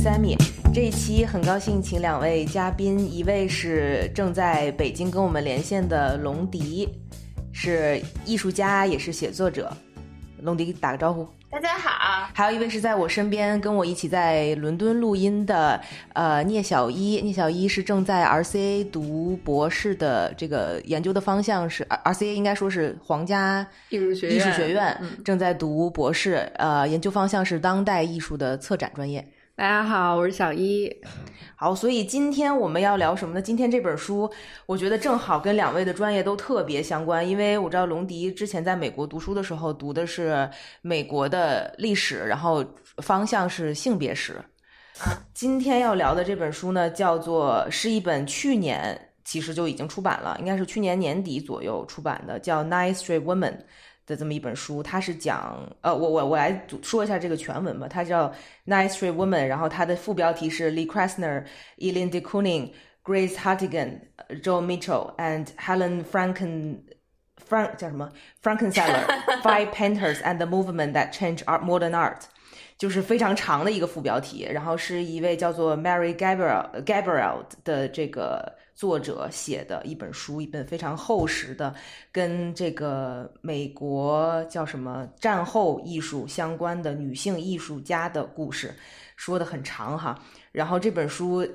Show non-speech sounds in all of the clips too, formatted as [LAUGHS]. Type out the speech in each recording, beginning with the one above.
是 Sammy。这一期很高兴请两位嘉宾，一位是正在北京跟我们连线的龙迪，是艺术家也是写作者。龙迪打个招呼。大家好，还有一位是在我身边跟我一起在伦敦录音的，呃，聂小一。聂小一是正在 RCA 读博士的，这个研究的方向是 RCA，应该说是皇家艺术学院，艺术学院正在读博士，呃，研究方向是当代艺术的策展专业。大家好，我是小一。好，所以今天我们要聊什么呢？今天这本书，我觉得正好跟两位的专业都特别相关，因为我知道龙迪之前在美国读书的时候读的是美国的历史，然后方向是性别史。今天要聊的这本书呢，叫做是一本去年其实就已经出版了，应该是去年年底左右出版的，叫《Nice Street Women》。的这么一本书，它是讲呃，我我我来说一下这个全文吧。它叫《Nice Street Woman》，然后它的副标题是 Lee Krasner、Eileen de Kooning、Grace Hartigan、Joe Mitchell and Helen Franken Frank 叫什么 Frankensteller Five Painters and the Movement that Changed Art Modern Art，就是非常长的一个副标题。然后是一位叫做 Mary Gabriel Gabriel 的这个。作者写的一本书，一本非常厚实的，跟这个美国叫什么战后艺术相关的女性艺术家的故事，说的很长哈。然后这本书。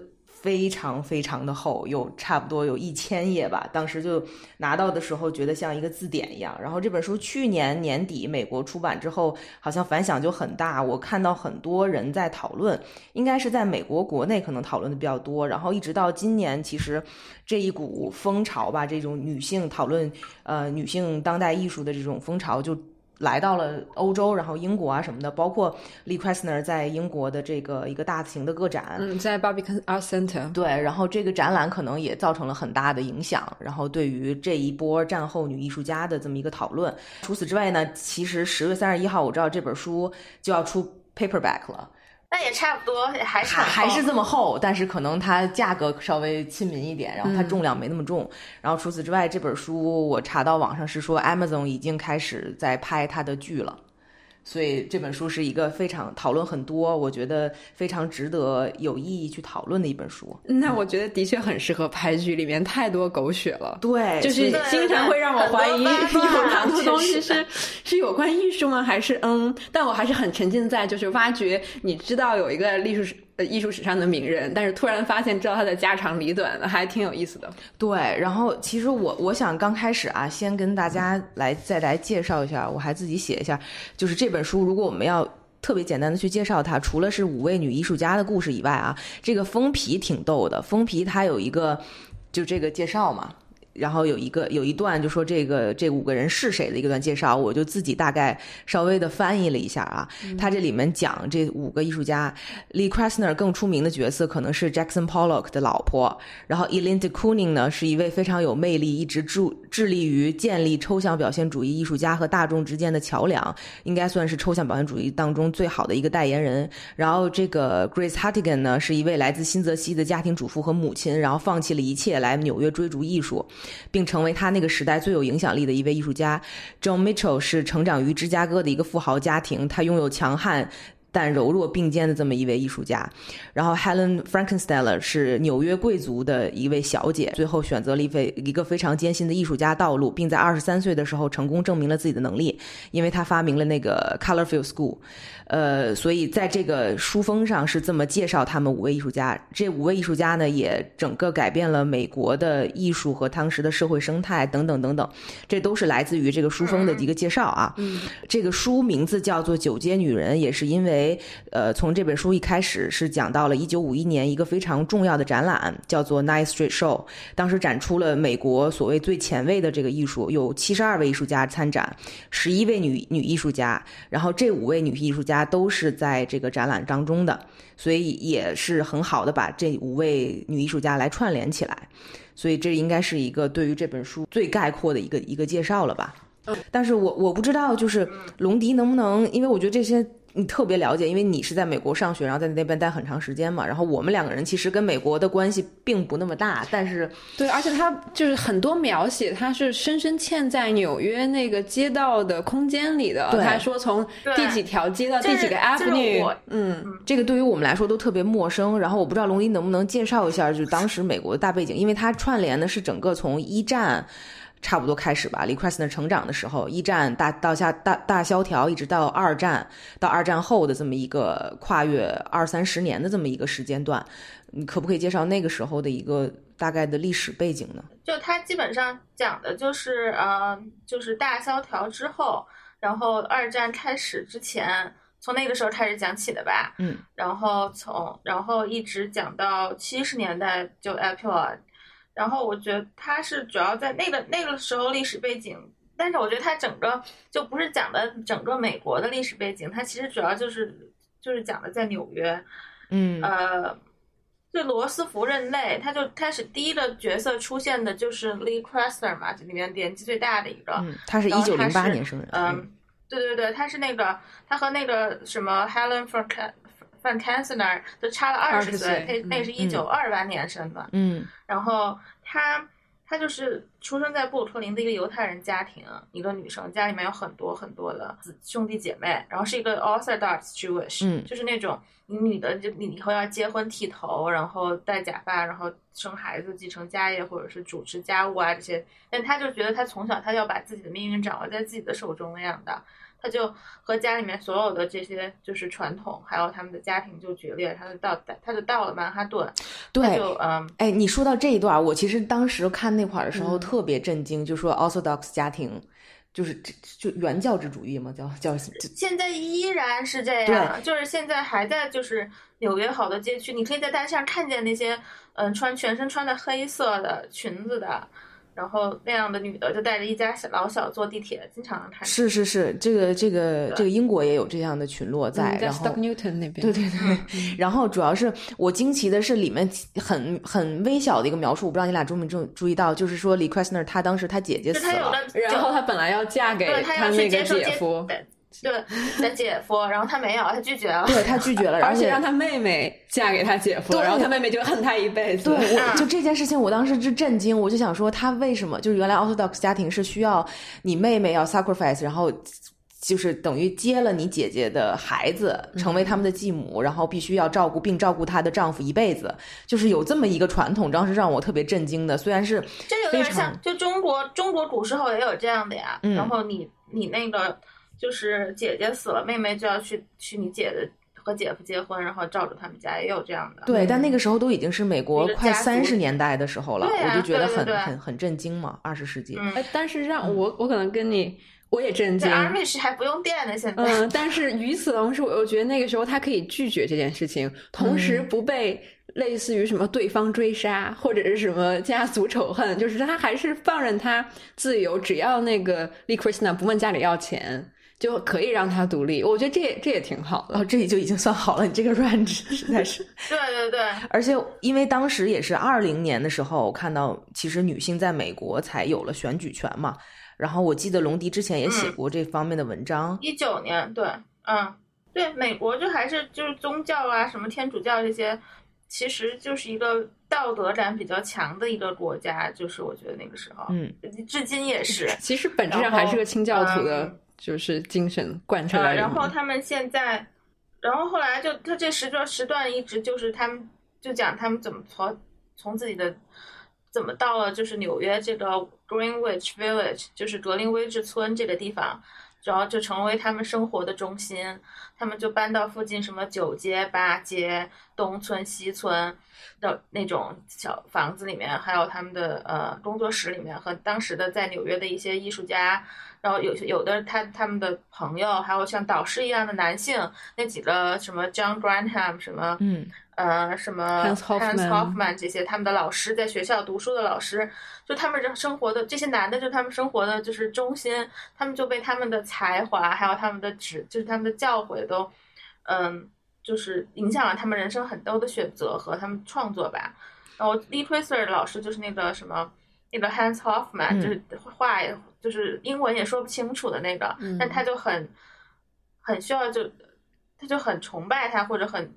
非常非常的厚，有差不多有一千页吧。当时就拿到的时候，觉得像一个字典一样。然后这本书去年年底美国出版之后，好像反响就很大。我看到很多人在讨论，应该是在美国国内可能讨论的比较多。然后一直到今年，其实这一股风潮吧，这种女性讨论呃女性当代艺术的这种风潮就。来到了欧洲，然后英国啊什么的，包括 Lee Krasner 在英国的这个一个大型的个展，嗯，在 Barbican Art Center，对，然后这个展览可能也造成了很大的影响，然后对于这一波战后女艺术家的这么一个讨论。除此之外呢，其实十月三十一号我知道这本书就要出 paperback 了。那也差不多，还是还是这么厚，但是可能它价格稍微亲民一点，然后它重量没那么重。然后除此之外，这本书我查到网上是说，Amazon 已经开始在拍它的剧了。所以这本书是一个非常讨论很多，我觉得非常值得有意义去讨论的一本书。那我觉得的确很适合拍剧，里面太多狗血了。对，就是经常会让我怀疑有哪多东西是 [LAUGHS] 是有关艺术吗？还是嗯？但我还是很沉浸在就是挖掘。你知道有一个历史。艺术史上的名人，但是突然发现知道他的家长里短，还挺有意思的。对，然后其实我我想刚开始啊，先跟大家来再来介绍一下，我还自己写一下，就是这本书，如果我们要特别简单的去介绍它，除了是五位女艺术家的故事以外啊，这个封皮挺逗的，封皮它有一个就这个介绍嘛。然后有一个有一段就说这个这五个人是谁的一个段介绍，我就自己大概稍微的翻译了一下啊。他这里面讲这五个艺术家，Lee Krasner 更出名的角色可能是 Jackson Pollock 的老婆，然后 Eileen de Kooning 呢是一位非常有魅力，一直致致力于建立抽象表现主义艺术家和大众之间的桥梁，应该算是抽象表现主义当中最好的一个代言人。然后这个 Grace Hartigan 呢是一位来自新泽西的家庭主妇和母亲，然后放弃了一切来纽约追逐艺术。并成为他那个时代最有影响力的一位艺术家。John Mitchell 是成长于芝加哥的一个富豪家庭，他拥有强悍。但柔弱并肩的这么一位艺术家，然后 Helen Frankensteller 是纽约贵族的一位小姐，最后选择了一非一个非常艰辛的艺术家道路，并在二十三岁的时候成功证明了自己的能力，因为她发明了那个 Colorfield School。呃，所以在这个书封上是这么介绍他们五位艺术家。这五位艺术家呢，也整个改变了美国的艺术和当时的社会生态等等等等。这都是来自于这个书封的一个介绍啊。这个书名字叫做《九街女人》，也是因为。呃，从这本书一开始是讲到了一九五一年一个非常重要的展览，叫做 Night Street Show，当时展出了美国所谓最前卫的这个艺术，有七十二位艺术家参展，十一位女女艺术家，然后这五位女艺术家都是在这个展览当中的，所以也是很好的把这五位女艺术家来串联起来，所以这应该是一个对于这本书最概括的一个一个介绍了吧。但是我我不知道，就是龙迪能不能，因为我觉得这些你特别了解，因为你是在美国上学，然后在那边待很长时间嘛。然后我们两个人其实跟美国的关系并不那么大，但是对，而且他就是很多描写，他是深深嵌在纽约那个街道的空间里的。他说从第几条街到第几个 avenue，嗯，这个对于我们来说都特别陌生。然后我不知道龙迪能不能介绍一下，就是当时美国的大背景，因为它串联的是整个从一战。差不多开始吧。李克 n e r 成长的时候，一战大到下大大萧条，一直到二战，到二战后的这么一个跨越二三十年的这么一个时间段，你可不可以介绍那个时候的一个大概的历史背景呢？就它基本上讲的就是呃，就是大萧条之后，然后二战开始之前，从那个时候开始讲起的吧。嗯，然后从然后一直讲到七十年代就 Apple。然后我觉得它是主要在那个那个时候历史背景，但是我觉得它整个就不是讲的整个美国的历史背景，它其实主要就是就是讲的在纽约，嗯，呃，就罗斯福任内，他就开始第一个角色出现的就是 Lee Krasner 嘛，这里面年纪最大的一个，他是一九零八年生人，嗯，对对对，他是那个他和那个什么 Helen f r a n Van c a n s e n e r 就差了二十岁，那那是一九二八年生的。嗯，然后他他就是出生在布鲁克林的一个犹太人家庭，一个女生，家里面有很多很多的兄弟姐妹，然后是一个 Orthodox Jewish，嗯，就是那种你女的就你以后要结婚剃头，然后戴假发，然后生孩子，继承家业或者是主持家务啊这些，但他就觉得他从小他要把自己的命运掌握在自己的手中那样的。他就和家里面所有的这些就是传统，还有他们的家庭就决裂，他就到他就到了曼哈顿，对，就嗯，哎，你说到这一段，我其实当时看那块儿的时候特别震惊，就说 Orthodox 家庭就是就原教旨主义嘛，叫叫现在依然是这样，就是现在还在就是纽约好多街区，你可以在大街上看见那些嗯穿全身穿的黑色的裙子的。然后那样的女的就带着一家小老小坐地铁，经常能看。是是是，这个这个这个英国也有这样的群落在。然后 Newton 那边。对对对。[LAUGHS] 然后主要是我惊奇的是里面很很微小的一个描述，我不知道你俩注没注注意到，就是说李 Krasner 他当时他姐姐死了，然后他本来要嫁给他那个姐夫。对，他姐夫，然后他没有，他拒绝了。对他拒绝了，[LAUGHS] 而且让他妹妹嫁给他姐夫，然后他妹妹就恨他一辈子。对，我就这件事情，我当时是震惊，我就想说，他为什么就是原来 Orthodox 家庭是需要你妹妹要 sacrifice，然后就是等于接了你姐姐的孩子，成为他们的继母，然后必须要照顾并照顾她的丈夫一辈子，就是有这么一个传统，当时让我特别震惊的。虽然是这有点像，就中国中国古时候也有这样的呀。然后你你那个。就是姐姐死了，妹妹就要去去你姐的和姐夫结婚，然后照着他们家也有这样的。对，但那个时候都已经是美国快三十年代的时候了，我就觉得很很很震惊嘛，二十世纪。嗯，但是让我我可能跟你我也震惊。阿瑞是还不用电呢，现在。嗯，[LAUGHS] 但是与此同时，我又觉得那个时候他可以拒绝这件事情，同时不被类似于什么对方追杀或者是什么家族仇恨，就是他还是放任他自由，只要那个利克 n a 不问家里要钱。就可以让他独立，我觉得这这也挺好的。哦，这里就已经算好了。你这个 range [LAUGHS] 实在是。对对对。而且因为当时也是二零年的时候，我看到其实女性在美国才有了选举权嘛。然后我记得龙迪之前也写过这方面的文章。一九年，对，嗯，对，美国就还是就是宗教啊，什么天主教这些，其实就是一个道德感比较强的一个国家。就是我觉得那个时候，嗯，至今也是。其实本质上还是个清教徒的。就是精神贯彻来。然后他们现在，然后后来就他这时段时段一直就是他们就讲他们怎么从从自己的怎么到了就是纽约这个 Greenwich Village，就是格林威治村这个地方，然后就成为他们生活的中心。他们就搬到附近什么九街、八街、东村、西村的那种小房子里面，还有他们的呃工作室里面，和当时的在纽约的一些艺术家，然后有有的他他们的朋友，还有像导师一样的男性，那几个什么 John Granham 什么，嗯。呃，什么 Hans Hoffman 这些，他们的老师在学校读书的老师，就他们这生活的这些男的，就他们生活的就是中心，他们就被他们的才华，还有他们的指，就是他们的教诲都，嗯，就是影响了他们人生很多的选择和他们创作吧。然后 Lee Priestler 老师就是那个什么，那个 Hans Hoffman，就是话就是英文也说不清楚的那个，但他就很很需要就，他就很崇拜他或者很。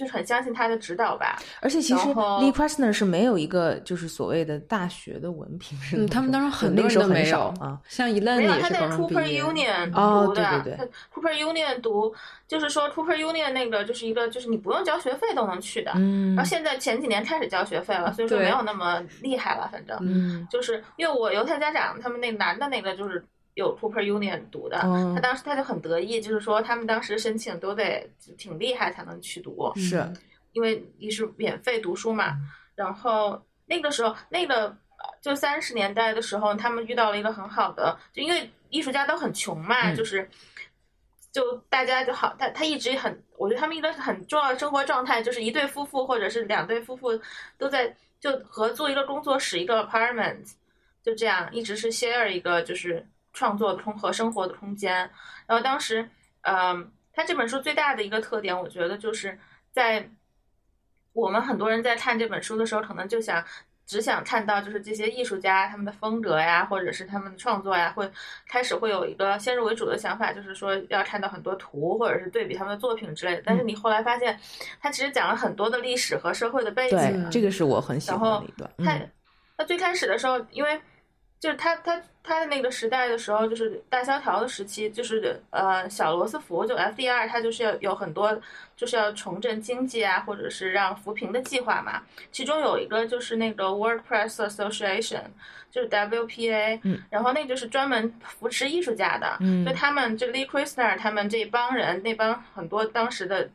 就是很相信他的指导吧，而且其实 Lee Krasner 是没有一个就是所谓的大学的文凭，嗯，他们当时很多人都没有啊，像一愣没有他在 Cooper Union 读的，对对对，Cooper Union 读，就是说 Cooper Union 那个就是一个就是你不用交学费都能去的，嗯，然后现在前几年开始交学费了，所以说没有那么厉害了，反正，嗯，就是因为我犹太家长他们那男的那个就是。有 Cooper Union 读的，他当时他就很得意，就是说他们当时申请都得挺厉害才能去读，是因为一是免费读书嘛。然后那个时候，那个就三十年代的时候，他们遇到了一个很好的，就因为艺术家都很穷嘛，就是就大家就好，他他一直很，我觉得他们一个很重要的生活状态就是一对夫妇或者是两对夫妇都在就合租一个工作室一个 apartment，就这样一直是 share 一个就是。创作空和生活的空间，然后当时，嗯，他这本书最大的一个特点，我觉得就是在我们很多人在看这本书的时候，可能就想只想看到就是这些艺术家他们的风格呀，或者是他们的创作呀，会开始会有一个先入为主的想法，就是说要看到很多图或者是对比他们的作品之类的。但是你后来发现，他其实讲了很多的历史和社会的背景。对，这个是我很喜欢的一段。他他最开始的时候，因为。就是他他他的那个时代的时候，就是大萧条的时期，就是呃小罗斯福就 FDR，他就是要有很多就是要重振经济啊，或者是让扶贫的计划嘛。其中有一个就是那个 World Press Association，就是 WPA，嗯，然后那就是专门扶持艺术家的，嗯，就他们就 Lee Krasner 他们这帮人，那帮很多当时的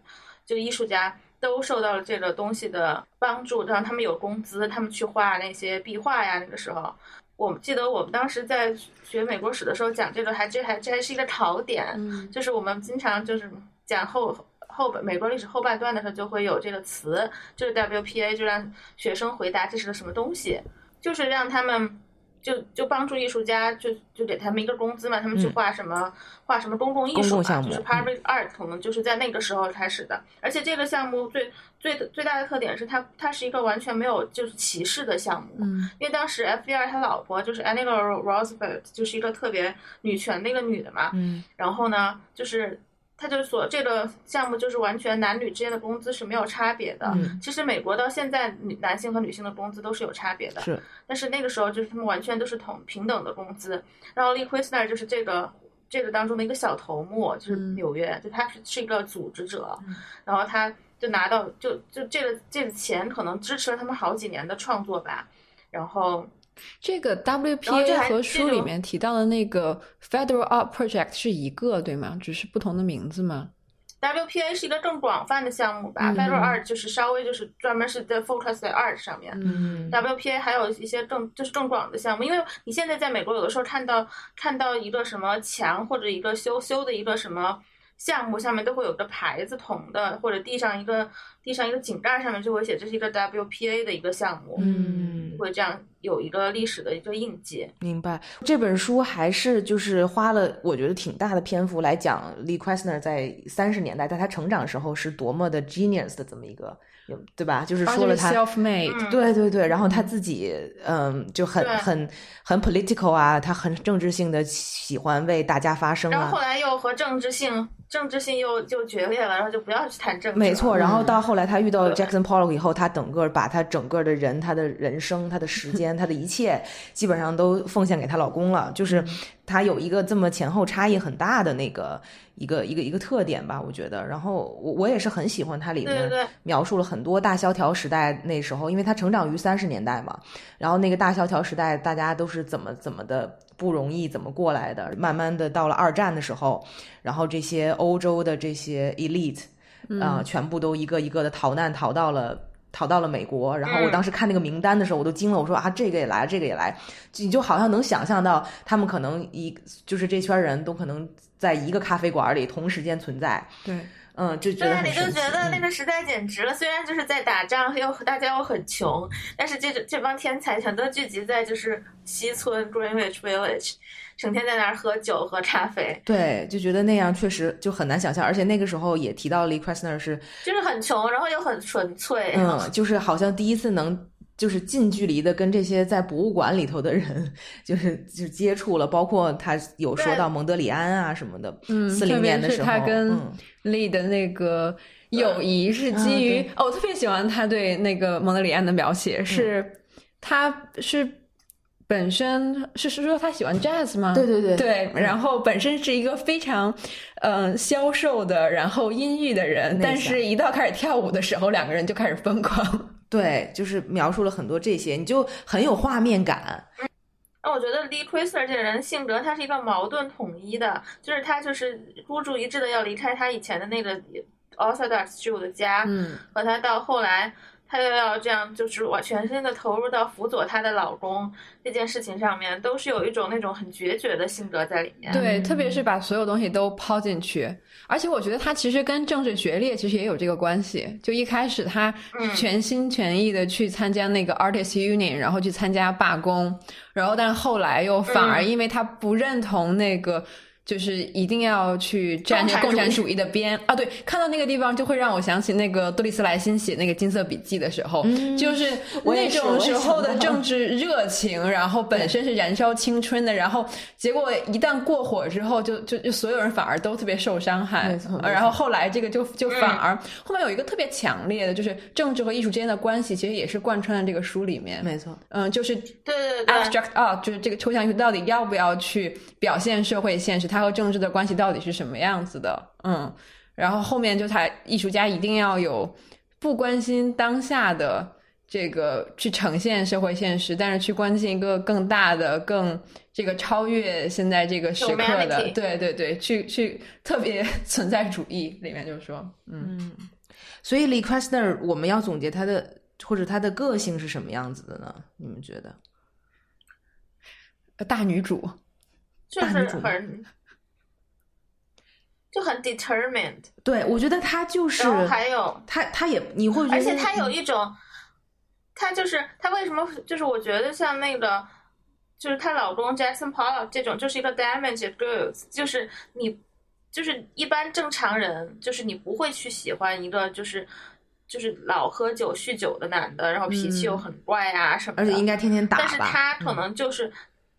就艺术家都受到了这个东西的帮助，让他们有工资，他们去画那些壁画呀，那个时候。我们记得我们当时在学美国史的时候讲这个，还这还这还是一个考点，就是我们经常就是讲后后美国历史后半段的时候就会有这个词，就是 WPA，就让学生回答这是个什么东西，就是让他们。就就帮助艺术家，就就给他们一个工资嘛，他们去画什么画什么公共艺术嘛，就是 public art，可能就是在那个时候开始的。而且这个项目最最最大的特点是它它是一个完全没有就是歧视的项目，因为当时 FDR 他老婆就是 Annie Roosevelt，就是一个特别女权的一个女的嘛，然后呢就是。他就所这个项目就是完全男女之间的工资是没有差别的。其实美国到现在，女男性和女性的工资都是有差别的。是。但是那个时候就是他们完全都是同平等的工资。然后 Lee Krasner 就是这个这个当中的一个小头目，就是纽约，就他是是一个组织者。然后他就拿到就就这个这个钱可能支持了他们好几年的创作吧。然后。这个 WPA 和书里面提到的那个 Federal Art Project 是一个对吗？只是不同的名字吗？WPA 是一个更广泛的项目吧，Federal Art 就是稍微就是专门是在 focus 在 art 上面。嗯，WPA 还有一些更就是更广的项目，因为你现在在美国有的时候看到看到一个什么墙或者一个修修的一个什么。项目下面都会有个牌子，铜的或者地上一个地上一个井盖上面就会写这是一个 WPA 的一个项目，嗯，会这样有一个历史的一个印记。明白。这本书还是就是花了我觉得挺大的篇幅来讲 Lee Krasner 在三十年代在他成长时候是多么的 genius 的这么一个。对吧？就是说了他 self-made，，对对对，然后他自己，嗯，就很很很 political 啊，他很政治性的喜欢为大家发声啊。然后后来又和政治性政治性又就决裂了，然后就不要去谈政治。没错，然后到后来他遇到 Jackson Pollock 以后，他整个把他整个的人、他的人生、他的时 [LAUGHS] 间、他的一切，基本上都奉献给她老公了。就是她有一个这么前后差异很大的那个一个一个一个特点吧，我觉得。然后我我也是很喜欢它里面描述了很多大萧条时代那时候，因为她成长于三十年代嘛。然后那个大萧条时代，大家都是怎么怎么的不容易，怎么过来的。慢慢的到了二战的时候，然后这些欧洲的这些 elite 啊，全部都一个一个的逃难，逃到了。逃到了美国，然后我当时看那个名单的时候，我都惊了。我说啊，这个也来，这个也来，你就好像能想象到他们可能一就是这圈人都可能在一个咖啡馆里同时间存在。对，嗯，就觉得对你就觉得那个时代简直了。虽然就是在打仗，又大家又很穷，但是这这帮天才全都聚集在就是西村 Greenwich Village。成天在那儿喝酒喝咖啡，对，就觉得那样确实就很难想象。而且那个时候也提到了 Lee Krasner 是，就是很穷，然后又很纯粹，嗯，就是好像第一次能就是近距离的跟这些在博物馆里头的人，就是就接触了。包括他有说到蒙德里安啊什么的，嗯，四零年的时候，他跟 Lee 的那个友谊是基于哦，我特别喜欢他对那个蒙德里安的描写，是他是。本身是是说他喜欢 jazz 吗？对对对对，然后本身是一个非常嗯消瘦的，然后阴郁的人，但是一到开始跳舞的时候，两个人就开始疯狂。[LAUGHS] 对，就是描述了很多这些，你就很有画面感。那我觉得 Lee Krasner 这个人性格，他是一个矛盾统一的，就是他就是孤注一掷的要离开他以前的那个 Orthodox Jew 的家，嗯，和他到后来。她又要这样，就是我全身的投入到辅佐她的老公这件事情上面，都是有一种那种很决绝的性格在里面。对，特别是把所有东西都抛进去，而且我觉得她其实跟政治决裂其实也有这个关系。就一开始她全心全意的去参加那个 Artist Union，然后去参加罢工，然后但后来又反而因为她不认同那个。就是一定要去站着共产主义的边啊！对，看到那个地方就会让我想起那个杜丽斯莱辛写那个金色笔记的时候，就是那种时候的政治热情，然后本身是燃烧青春的，然后结果一旦过火之后，就就就所有人反而都特别受伤害。然后后来这个就就反而后面有一个特别强烈的，就是政治和艺术之间的关系，其实也是贯穿在这个书里面。没错，嗯，就是对对对，abstract art，就是这个抽象艺术到底要不要去表现社会现实？它和政治的关系到底是什么样子的？嗯，然后后面就他艺术家一定要有不关心当下的这个去呈现社会现实，但是去关心一个更大的、更这个超越现在这个时刻的，对对对，去去特别 [LAUGHS] 存在主义里面就是说，嗯，所以 Lee Krasner 我们要总结他的或者他的个性是什么样子的呢？你们觉得？大女主。就是很，就很 determined。对，我觉得他就是，然后还有他，他也你会，而且他有一种，他就是他为什么就是我觉得像那个，就是她老公 Jackson Pollock 这种，就是一个 damaged girls，就是你就是一般正常人，就是你不会去喜欢一个就是就是老喝酒酗酒的男的，然后脾气又很怪啊什么，而且应该天天打，但是他可能就是。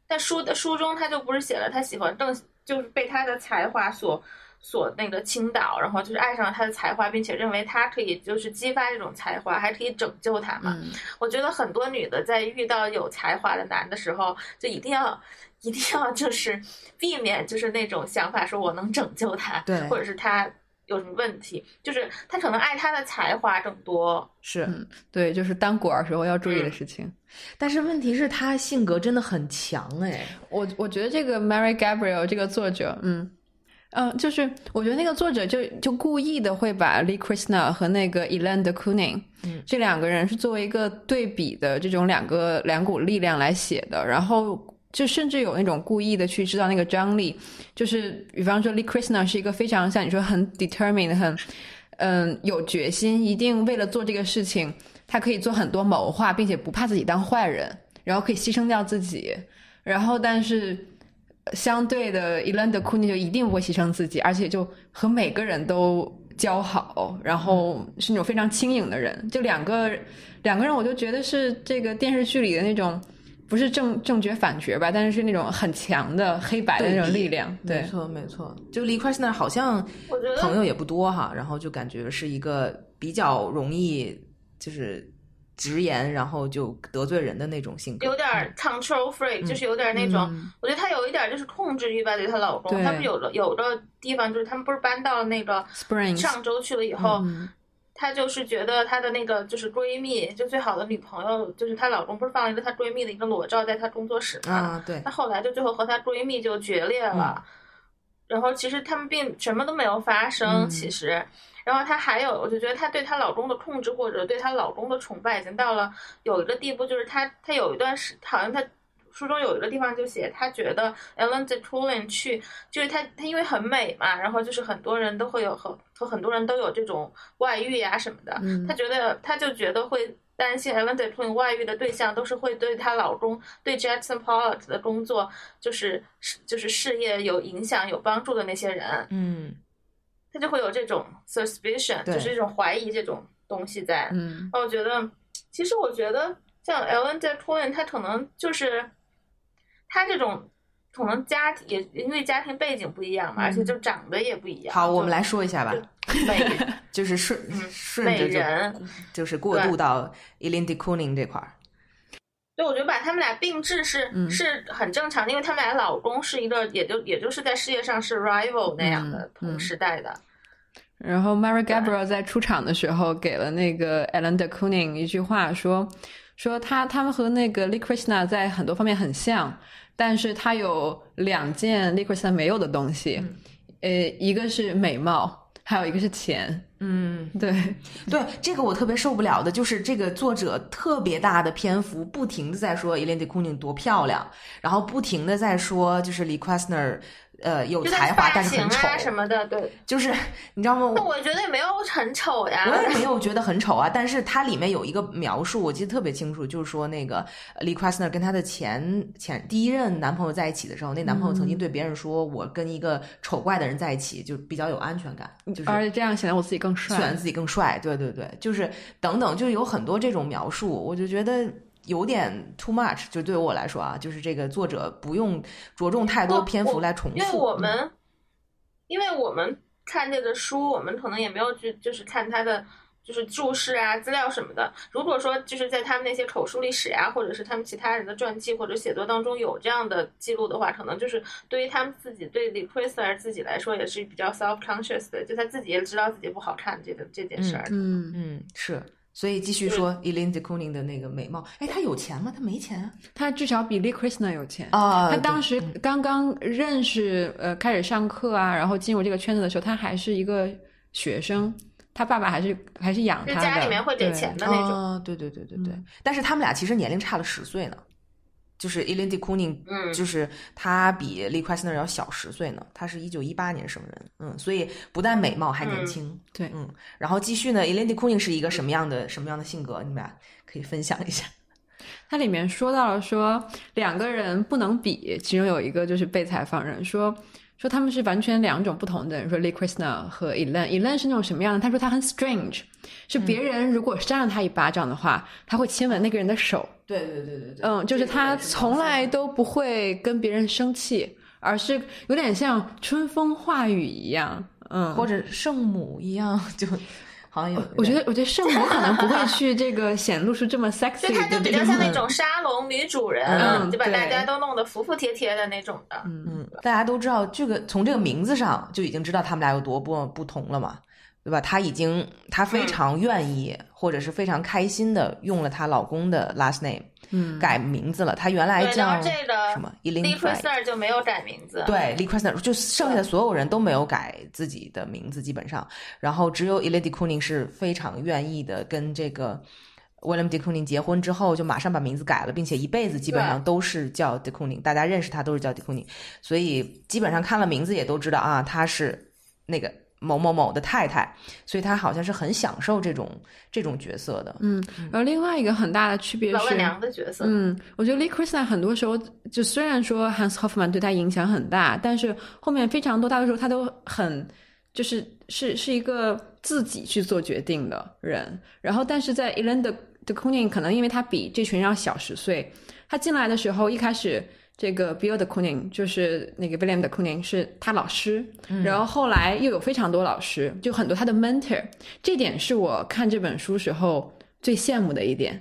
在书的书中，他就不是写了他喜欢邓，就是被他的才华所所那个倾倒，然后就是爱上了他的才华，并且认为他可以就是激发这种才华，还可以拯救他嘛。我觉得很多女的在遇到有才华的男的时候，就一定要一定要就是避免就是那种想法，说我能拯救他，对，或者是他。有什么问题？就是他可能爱他的才华更多，是对，就是当果儿时候要注意的事情。但是问题是，他性格真的很强哎。我我觉得这个 Mary Gabriel 这个作者，嗯嗯，就是我觉得那个作者就就故意的会把 Lee Krasner 和那个 Elaine de Kooning 这两个人是作为一个对比的这种两个两股力量来写的，然后。就甚至有那种故意的去制造那个张力，就是比方说 Lee Krasner 是一个非常像你说很 determined 很嗯有决心，一定为了做这个事情，他可以做很多谋划，并且不怕自己当坏人，然后可以牺牲掉自己。然后但是相对的 e l a n d c o o n y 就一定不会牺牲自己，而且就和每个人都交好，然后是那种非常轻盈的人。就两个两个人，我就觉得是这个电视剧里的那种。不是正正觉反觉吧，但是是那种很强的黑白的那种力量。对没错，没错。就离 i s n 好像朋友也不多哈，然后就感觉是一个比较容易，就是直言，然后就得罪人的那种性格，有点 control freak，、就是有点那种，嗯我觉得她有一点就是控制欲吧，对她老公，他们有的有的地方就是他们不是搬到那个 Springs 上周去了以后，嗯。她就是觉得她的那个就是闺蜜，就最好的女朋友，就是她老公不是放了一个她闺蜜的一个裸照在她工作室嘛？啊，对。她后来就最后和她闺蜜就决裂了，然后其实他们并什么都没有发生，嗯。其实。然后她还有，我就觉得她对她老公的控制或者对她老公的崇拜已经到了有一个地步，就是她她有一段时，好像她书中有一个地方就写，她觉得 Ellen DeCoulin 去，就是她她因为很美嘛，然后就是很多人都会有和和很多人都有这种外遇呀、什么的，嗯。她觉得她就觉得会担心 Ellen DeCoulin 外遇的对象都是会对她老公对 Jackson Pollock 的工作就是就是事业有影响有帮助的那些人，嗯他就会有这种 suspicion，就是这种怀疑这种东西在。嗯那我觉得，其实我觉得像 Ellen DeCoulin，他可能就是他这种可能家庭也因为家庭背景不一样嘛，而且就长得也不一样。好，我们来说一下吧，美 [LAUGHS] 就是顺嗯顺着美人就就是过渡到 Eileen de Kooning 这块儿，对，我觉得把他们俩并置是、嗯。是很正常的，因为他们俩老公是一个，也就也就是在事业上是 rival 那样的嗯同嗯。时代的。然后 Mary Gabriel 在出场的时候给了那个 Ellen de Kooning 一句话说，说他他们和那个 Lee Krishna 在很多方面很像，但是他有两件 Lee Krishna 没有的东西，呃，一个是美貌，还有一个是钱。嗯，对，[LAUGHS] 对，这个我特别受不了的，就是这个作者特别大的篇幅，不停的在说 Kooning 多漂亮，然后不停的在说就是 Lee Krasner，呃，有才华，但是很丑，啊什么的，对。就是你知道吗？[LAUGHS] 那我觉得也没有很丑呀。我也没有觉得很丑啊，但是它里面有一个描述，我记得特别清楚，就是说那个呃 Lee Krasner 跟她的前前第一任男朋友在一起的时候，那男朋友曾经对别人说：“我跟一个丑怪的人在一起，就比较有安全感，就是而且这样显得我自己更帅。显得自己更帅。”对对对，就是等等，就有很多这种描述，我就觉得。有点 too much，就对于我来说啊，就是这个作者不用着重太多篇幅来重复。因为我嗯们，因为我们看这个书，我们可能也没有去就是看他的就是注释啊、资料什么的。如果说就是在他们那些口述历史啊，或者是他们其他人的传记或者写作当中有这样的记录的话，可能就是对于他们自己对 e r i s a 自己来说也是比较 self conscious 的，就他自己也知道自己不好看这个这件事儿。嗯，嗯，是，所以继续说 Eileen de Kooning 的那个美貌，哎，她有钱吗？她没钱啊。他至少比 Lee Krishna 有钱。啊他当时刚刚认识，呃，开始上课啊，然后进入这个圈子的时候，他还是一个学生，他爸爸还是还是养就他的，家里面会给对钱的那种。哦，对对对对对，嗯但是他们俩其实年龄差了十岁呢。就是 Eileen de Kooning，嗯就是他比 Lee Krasner 要小十岁呢。他是一九一八年生人，嗯，所以不但美貌还年轻，对嗯。然后继续呢，Eileen de Kooning 是一个什么样的什么样的性格？你们俩可以分享一下。[LAUGHS] 它里面说到了说两个人不能比，其中有一个就是被采访人说说他们是完全两种不同的人，说 Lee Krishna 和 Elen，Elen 是那种什么样的？他说他很 strange，是别人如果扇了他一巴掌的话，他会亲吻那个人的手，对对对对对。嗯，就是他从来都不会跟别人生气，而是有点像春风化雨一样，嗯，或者圣母一样，就好像有。我觉得，我觉得圣母可能不会 [LAUGHS] 去这个显露出这么 [LAUGHS] sexy 就他就比较像那种沙龙女主人，嗯就把大家都弄得服服帖帖的那种的。嗯，大家都知道这个，从这个名字上就已经知道他们俩有多不不同了嘛，对吧？她已经，她非常愿意、或者是非常开心的用了她老公的 last name，嗯。改名字了。她原来叫什么？Lee Eileen Fry，Krasner 就没有改名字。对 Lee Krasner，就剩下的所有人都没有改自己的名字，基本上，然后只有 Eileen de Kooning 是非常愿意的跟这个 William de Kooning 结婚之后，就马上把名字改了，并且一辈子基本上都是叫 de Kooning，大家认识他都是叫 de Kooning，所以基本上看了名字也都知道啊，他是那个某某某的太太，所以他好像是很享受这种这种角色的。嗯，然后另外一个很大的区别是，老板娘的角色。嗯，我觉得 Lee Krasner 很多时候就虽然说 Hans Hoffman 对他影响很大，但是后面非常多大多时候他都很就是是是一个自己去做决定的人。然后，但是在 Ellen de de Kooning 可能因为他比这群人要小十岁，他进来的时候一开始。这个 Bill 的 Kooning，就是那个 William 的 Kooning 是他老师，然后后来又有非常多老师，就很多他的 mentor，这点是我看这本书时候最羡慕的一点。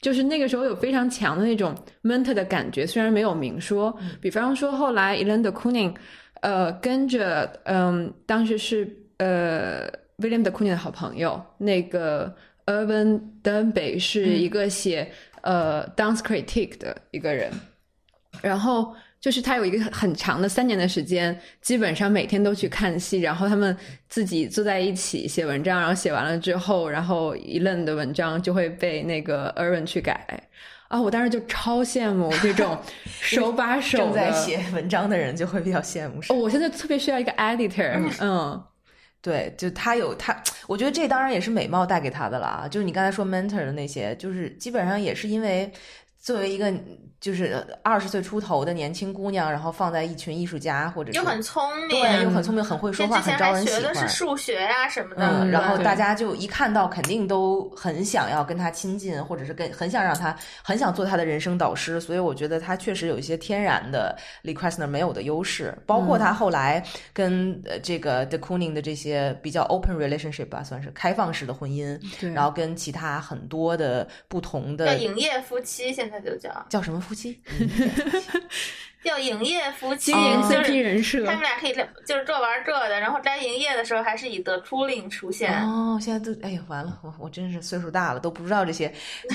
就是那个时候有非常强的那种 mentor 的感觉，虽然没有明说，比方说后来 Elen 的 Kooning，呃，跟着嗯、当时是呃 William 的 Kooning 的好朋友，那个 Urban Dunbey 是一个写、呃 dance critique 的一个人，然后。就是他有一个很长的三年的时间，基本上每天都去看戏，然后他们自己坐在一起写文章，然后写完了之后，然后一愣的文章就会被那个 Erwin 去改。啊，我当时就超羡慕这种 [LAUGHS] 手把手正在写文章的人，就会比较羡慕。哦，我现在特别需要一个 editor。嗯，[LAUGHS] 对，就他有他，我觉得这当然也是美貌带给他的了啊。就是你刚才说 mentor 的那些，就是基本上也是因为作为一个。就是二十岁出头的年轻姑娘，然后放在一群艺术家或者又很聪明，对，又很聪明，很会说话，很招人喜欢。学的是数学呀什么的，然后大家就一看到，肯定都很想要跟他亲近，或者是跟很想让他，很想做他的人生导师。所以我觉得他确实有一些天然的 Lee Krasner 没有的优势，包括他后来跟呃这个 De Kooning 的这些比较 open relationship 吧，算是开放式的婚姻，然后跟其他很多的不同的叫营业夫妻，现在就叫叫什么？夫妻 [LAUGHS] 叫营业夫妻，经营 CP 人设，他们俩可以就是这玩这的，然后该营业的时候还是以 The Cooling 出现。哦，现在都哎呀，完了，我我真是岁数大了，都不知道这些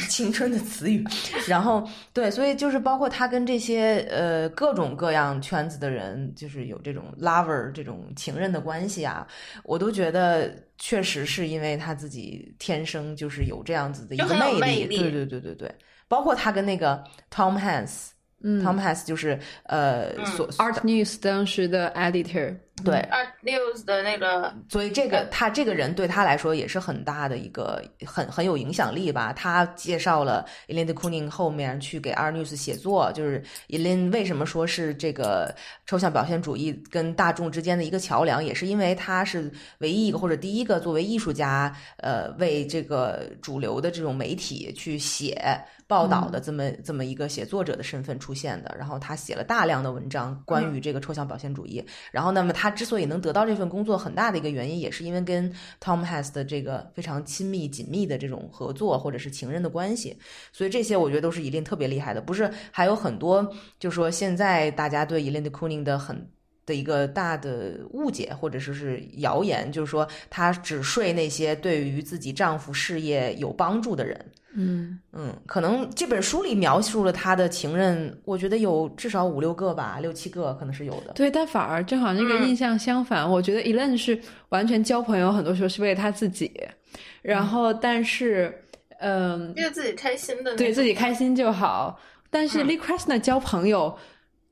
青春的词语。[LAUGHS] 然后对，所以就是包括他跟这些呃各种各样圈子的人，就是有这种 lover 这种情人的关系啊，我都觉得确实是因为他自己天生就是有这样子的一个魅力。对对对对对。包括他跟那个 Tom Hanks，嗯，Tom Hanks 就是呃，所 Art News 当时的 editor。对，Art News 的那个，所以这个他这个人对他来说也是很大的一个很很有影响力吧。他介绍了 Elaine de Kooning 后面去给 Art News 写作，就是 Elaine 为什么说是这个抽象表现主义跟大众之间的一个桥梁，也是因为他是唯一一个或者第一个作为艺术家，呃，为这个主流的这种媒体去写报道的这么这么一个写作者的身份出现的。然后他写了大量的文章关于这个抽象表现主义，然后那么他。之所以能得到这份工作，很大的一个原因，也是因为跟 Tom Hanks 的这个非常亲密、紧密的这种合作，或者是情人的关系。所以这些我觉得都是伊琳特别厉害的。不是还有很多，就是说现在大家对伊琳的 Cooning 的很的一个大的误解，或者说是谣言，就是说她只睡那些对于自己丈夫事业有帮助的人。嗯嗯，可能这本书里描述了她的情人，我觉得有至少五六个吧，六七个可能是有的。对，但反而正好那个印象相反，我觉得 Elaine 是完全交朋友，很多时候是为了他自己，然后但是嗯，为自己开心的，对自己开心就好。但是 Lee Krasner 交朋友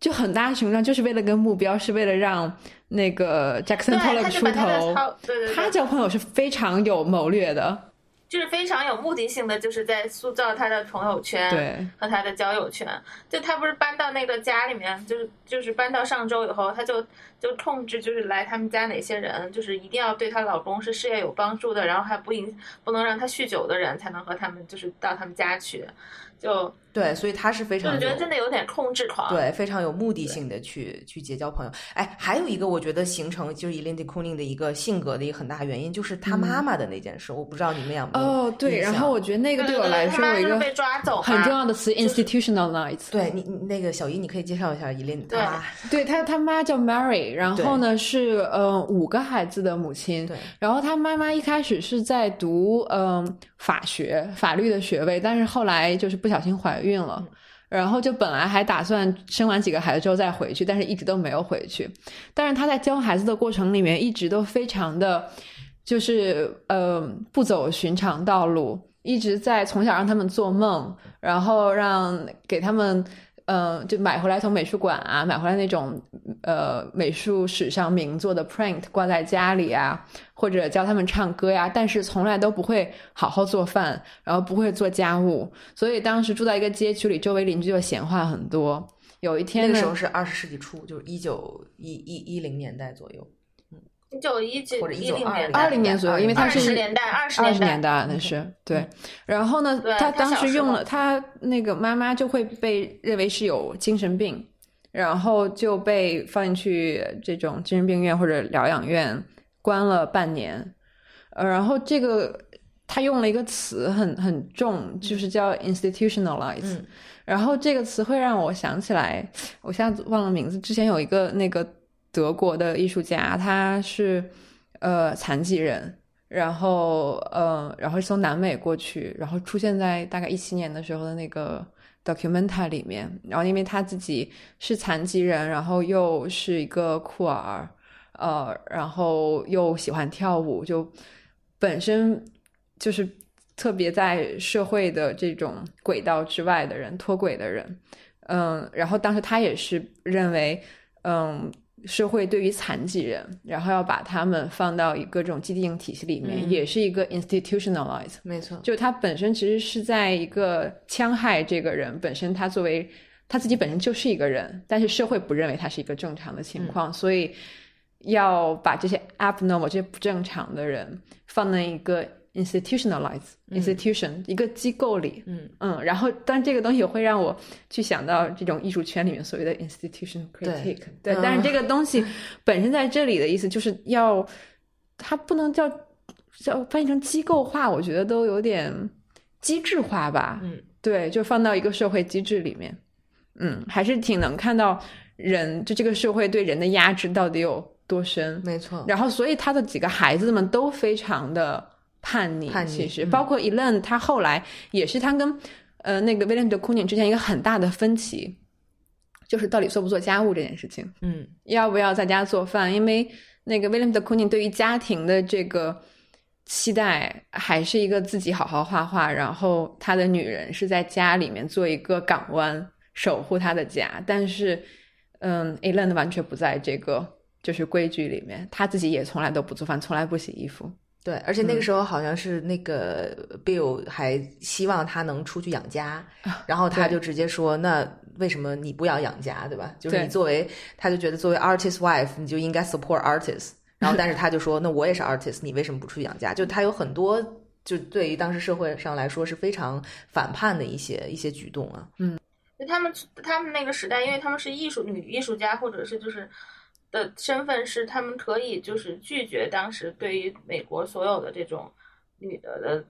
就很大程度上就是为了跟目标，是为了让那个 Jackson Pollock 出头。对对，他交朋友是非常有谋略的。就是非常有目的性的，就是在塑造他的朋友圈和他的交友圈。就他不是搬到那个家里面，就是就是搬到上周以后，他就就控制，就是来他们家哪些人，就是一定要对她老公是事业有帮助的，然后还不影不能让他酗酒的人，才能和他们就是到他们家去。就对，所以他是非常，我觉得真的有点控制狂。对，非常有目的性的去去结交朋友。哎，还有一个我觉得形成就是 Elaine de Kooning 的一个性格的一个很大原因，就是他妈妈的那件事。我不知道你们有没有哦，对。然后我觉得那个对我来说有一个被抓走很重要的词，institutionalized。对你，那个小姨，你可以介绍一下 Elaine 他妈。对他，他妈叫 Mary，然后呢是呃五个孩子的母亲。对。然后他妈妈一开始是在读嗯法学法律的学位，但是后来就是不小心怀。怀孕了，然后就本来还打算生完几个孩子之后再回去，但是一直都没有回去。但是他在教孩子的过程里面，一直都非常的，就是呃不走寻常道路，一直在从小让他们做梦，然后让给他们。嗯，就买回来从美术馆啊，买回来那种呃美术史上名作的 print 挂在家里啊，或者教他们唱歌呀，但是从来都不会好好做饭，然后不会做家务，所以当时住在一个街区里，周围邻居就闲话很多。有一天，那个时候是二十世纪初，就是一九一一一零年代左右。一九一九或者一九二二零年左右，因为他是二十年代，二十年代那是对。然后呢，他当时用了他那个妈妈就会被认为是有精神病，然后就被放进去这种精神病院或者疗养院关了半年。呃，然后这个他用了一个词很很重，就是叫 institutionalize，、嗯然后这个词会让我想起来，我现在忘了名字。之前有一个那个德国的艺术家，他是呃残疾人，然后呃，然后从南美过去，然后出现在大概一七年的时候的那个 documenta 里面。然后因为他自己是残疾人，然后又是一个酷儿，呃，然后又喜欢跳舞，就本身就是特别在社会的这种轨道之外的人，脱轨的人。嗯，然后当时他也是认为，嗯，社会对于残疾人，然后要把他们放到一个这种既定体系里面，嗯也是一个 institutionalize。没错，就他本身其实是在一个戕害这个人本身，他作为他自己本身就是一个人，但是社会不认为他是一个正常的情况，所以要把这些 abnormal 这些不正常的人放在一个 institutionalize、institution 一个机构里，嗯。嗯，然后但这个东西会让我去想到这种艺术圈里面所谓的 institution critique，对，嗯但是这个东西本身在这里的意思就是要它不能叫叫翻译成机构化，我觉得都有点机制化吧。嗯，对，就放到一个社会机制里面，嗯，还是挺能看到人就这个社会对人的压制到底有多深。没错，然后，所以他的几个孩子们都非常的叛逆，叛逆其实、嗯包括 Elen，他后来也是他跟呃那个 William de Kooning 之间一个很大的分歧，就是到底做不做家务这件事情。嗯要不要在家做饭？因为那个 William de Kooning 对于家庭的这个期待，还是一个自己好好画画，然后他的女人是在家里面做一个港湾，守护他的家。但是，嗯 a l a n 完全不在这个就是规矩里面，他自己也从来都不做饭，从来不洗衣服。对，而且那个嗯时候好像是那个 Bill 还希望他能出去养家，然后他就直接说：“那为什么你不要养家，对吧？就是你作为，他就觉得作为 artist wife，你就应该 support artist。然后，但是他就说：那我也是 artist，你为什么不出去养家？就他有很多，就对于当时社会上来说是非常反叛的一些一些举动啊。就他们他们那个时代，因为他们是艺术女艺术家，或者是就是的身份是他们可以就是拒绝当时对于美国所有的这种女的的，